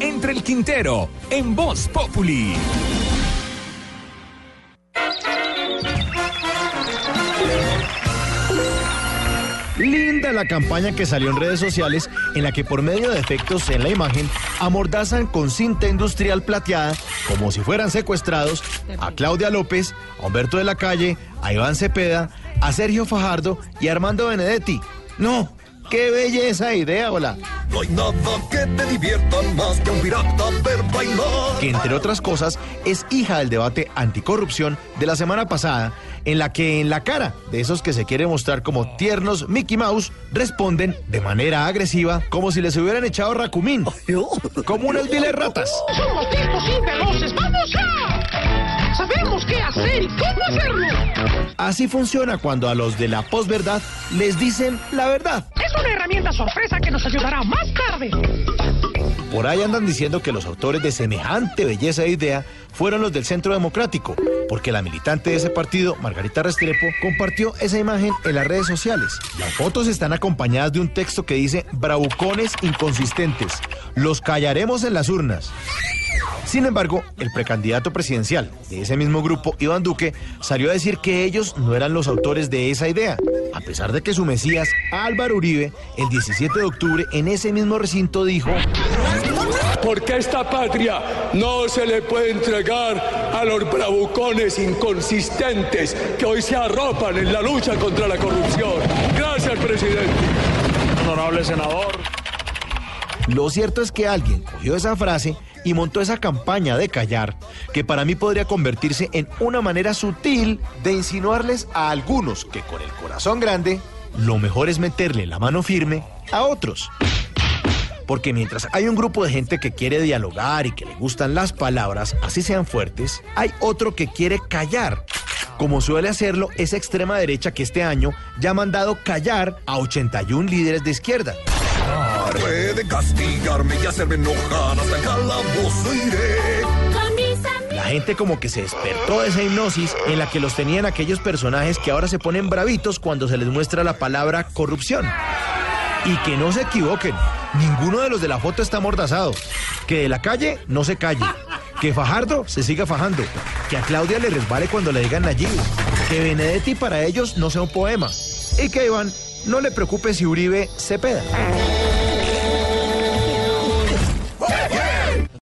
Entre el Quintero en Voz Populi. Linda la campaña que salió en redes sociales en la que por medio de efectos en la imagen amordazan con cinta industrial plateada como si fueran secuestrados a Claudia López, a Humberto de la Calle, a Iván Cepeda, a Sergio Fajardo y a Armando Benedetti. No, qué belleza idea, hola. No hay nada que te divierta más que un pirata ver bailar. que entre otras cosas es hija del debate anticorrupción de la semana pasada, en la que en la cara de esos que se quieren mostrar como tiernos Mickey Mouse responden de manera agresiva como si les hubieran echado racumín, como unas viles ratas. Somos tipos y veloces, ¡vamos ya! Sabemos qué hacer y cómo hacerlo. Así funciona cuando a los de la posverdad les dicen la verdad. Es una herramienta sorpresa que nos ayudará más tarde. Por ahí andan diciendo que los autores de semejante belleza de idea fueron los del Centro Democrático, porque la militante de ese partido, Margarita Restrepo, compartió esa imagen en las redes sociales. Las fotos están acompañadas de un texto que dice bravucones inconsistentes. Los callaremos en las urnas. Sin embargo, el precandidato presidencial de ese mismo grupo, Iván Duque, salió a decir que ellos no eran los autores de esa idea, a pesar de que su mesías, Álvaro Uribe, el 17 de octubre en ese mismo recinto dijo, Porque esta patria no se le puede entregar a los bravucones inconsistentes que hoy se arropan en la lucha contra la corrupción. Gracias, presidente. Honorable senador. Lo cierto es que alguien cogió esa frase y montó esa campaña de callar, que para mí podría convertirse en una manera sutil de insinuarles a algunos que con el corazón grande, lo mejor es meterle la mano firme a otros. Porque mientras hay un grupo de gente que quiere dialogar y que le gustan las palabras, así sean fuertes, hay otro que quiere callar. Como suele hacerlo esa extrema derecha que este año ya ha mandado callar a 81 líderes de izquierda. Puede castigarme y hacerme enojar hasta calabozo iré. La gente como que se despertó de esa hipnosis en la que los tenían aquellos personajes que ahora se ponen bravitos cuando se les muestra la palabra corrupción. Y que no se equivoquen, ninguno de los de la foto está amordazado. Que de la calle no se calle. Que Fajardo se siga fajando. Que a Claudia le resbale cuando le digan allí. Que Benedetti para ellos no sea un poema. Y que Iván no le preocupe si Uribe se peda.